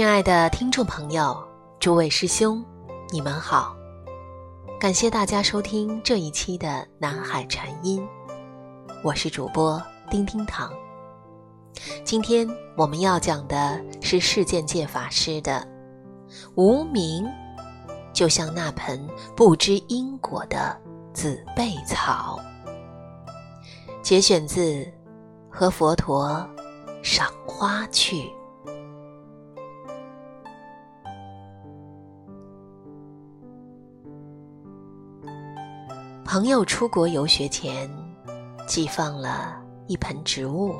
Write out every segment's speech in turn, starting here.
亲爱的听众朋友，诸位师兄，你们好！感谢大家收听这一期的南海禅音，我是主播丁丁堂。今天我们要讲的是世间界法师的“无名”，就像那盆不知因果的紫贝草。节选自《和佛陀赏花去》。朋友出国游学前，寄放了一盆植物。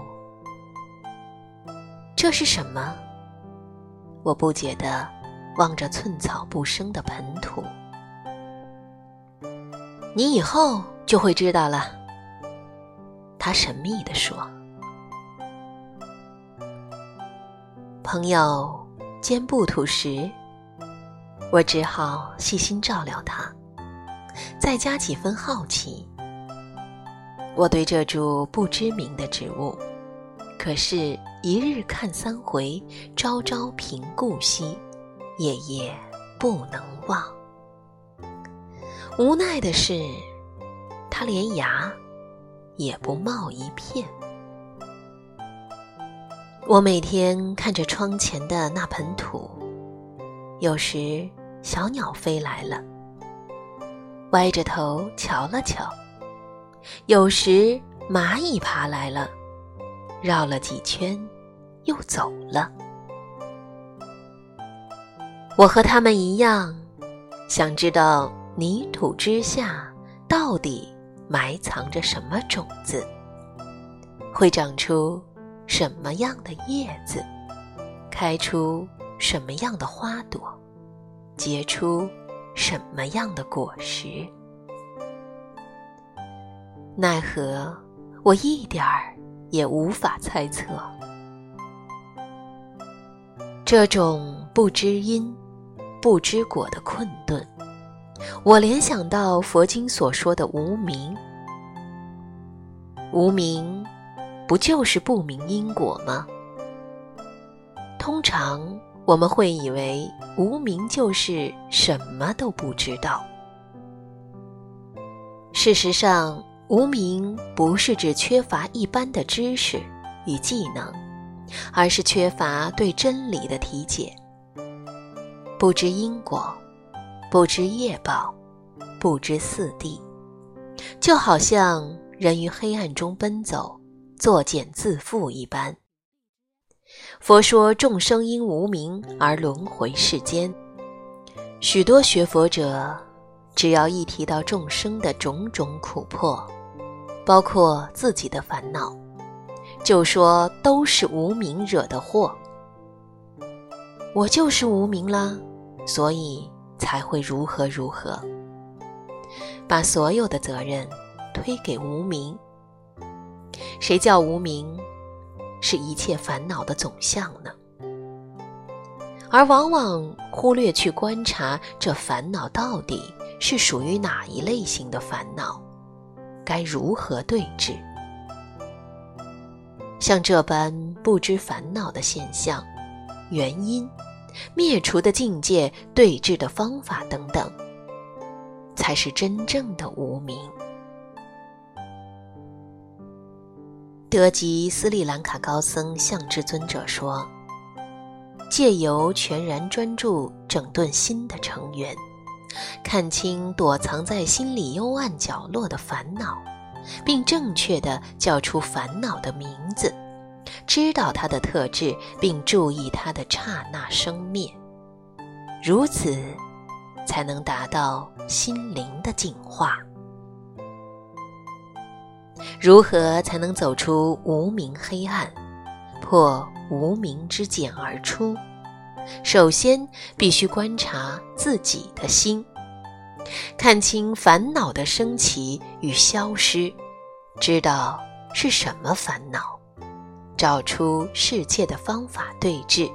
这是什么？我不解地望着寸草不生的盆土。你以后就会知道了。他神秘地说。朋友肩部吐实，我只好细心照料他。再加几分好奇，我对这株不知名的植物，可是一日看三回，朝朝频顾惜，夜夜不能忘。无奈的是，它连芽也不冒一片。我每天看着窗前的那盆土，有时小鸟飞来了。歪着头瞧了瞧，有时蚂蚁爬来了，绕了几圈，又走了。我和他们一样，想知道泥土之下到底埋藏着什么种子，会长出什么样的叶子，开出什么样的花朵，结出。什么样的果实？奈何我一点儿也无法猜测。这种不知因、不知果的困顿，我联想到佛经所说的无名。无名，不就是不明因果吗？通常。我们会以为无名就是什么都不知道。事实上，无名不是指缺乏一般的知识与技能，而是缺乏对真理的体解。不知因果，不知业报，不知四谛，就好像人于黑暗中奔走，作茧自缚一般。佛说众生因无明而轮回世间，许多学佛者，只要一提到众生的种种苦迫，包括自己的烦恼，就说都是无明惹的祸。我就是无明啦，所以才会如何如何，把所有的责任推给无明。谁叫无明？是一切烦恼的总相呢，而往往忽略去观察这烦恼到底是属于哪一类型的烦恼，该如何对治？像这般不知烦恼的现象、原因、灭除的境界、对治的方法等等，才是真正的无明。德吉斯里兰卡高僧向至尊者说：“借由全然专注整顿心的成员，看清躲藏在心里幽暗角落的烦恼，并正确的叫出烦恼的名字，知道它的特质，并注意它的刹那生灭，如此，才能达到心灵的净化。”如何才能走出无名黑暗，破无名之茧而出？首先必须观察自己的心，看清烦恼的升起与消失，知道是什么烦恼，找出世界的方法对治，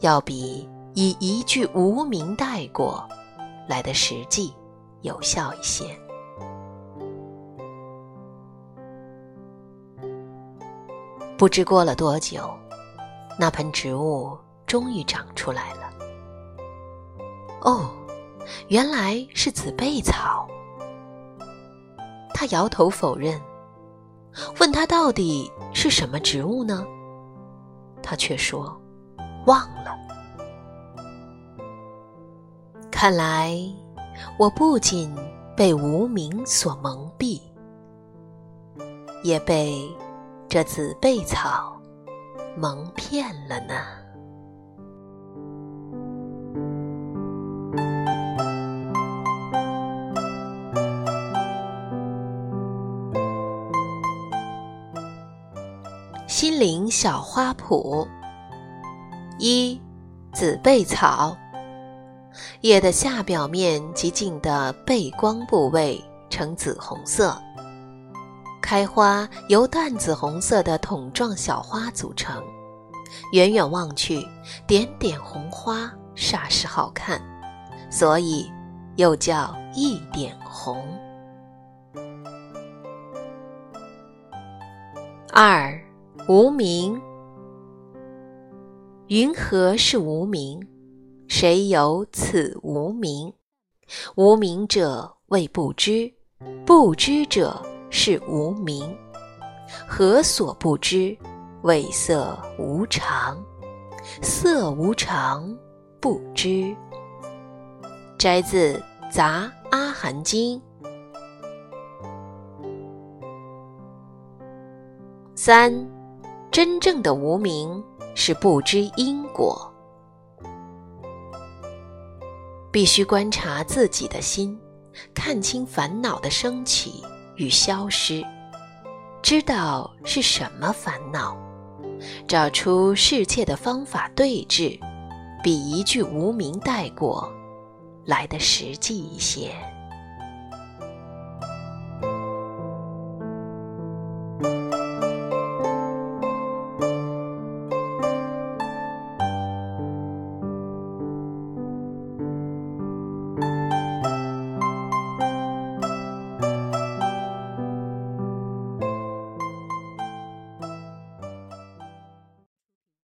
要比以一句无名带过来的实际有效一些。不知过了多久，那盆植物终于长出来了。哦，原来是紫背草。他摇头否认，问他到底是什么植物呢？他却说忘了。看来我不仅被无名所蒙蔽，也被这紫背草蒙骗了呢。心灵小花圃。一，紫背草。叶的下表面及茎的背光部位呈紫红色，开花由淡紫红色的筒状小花组成，远远望去，点点红花煞是好看，所以又叫一点红。二。无名，云何是无名？谁有此无名？无名者谓不知，不知者是无名。何所不知？谓色无常，色无常不知。摘自《杂阿含经》。三。真正的无名是不知因果，必须观察自己的心，看清烦恼的升起与消失，知道是什么烦恼，找出世界的方法对治，比一句无名带过来的实际一些。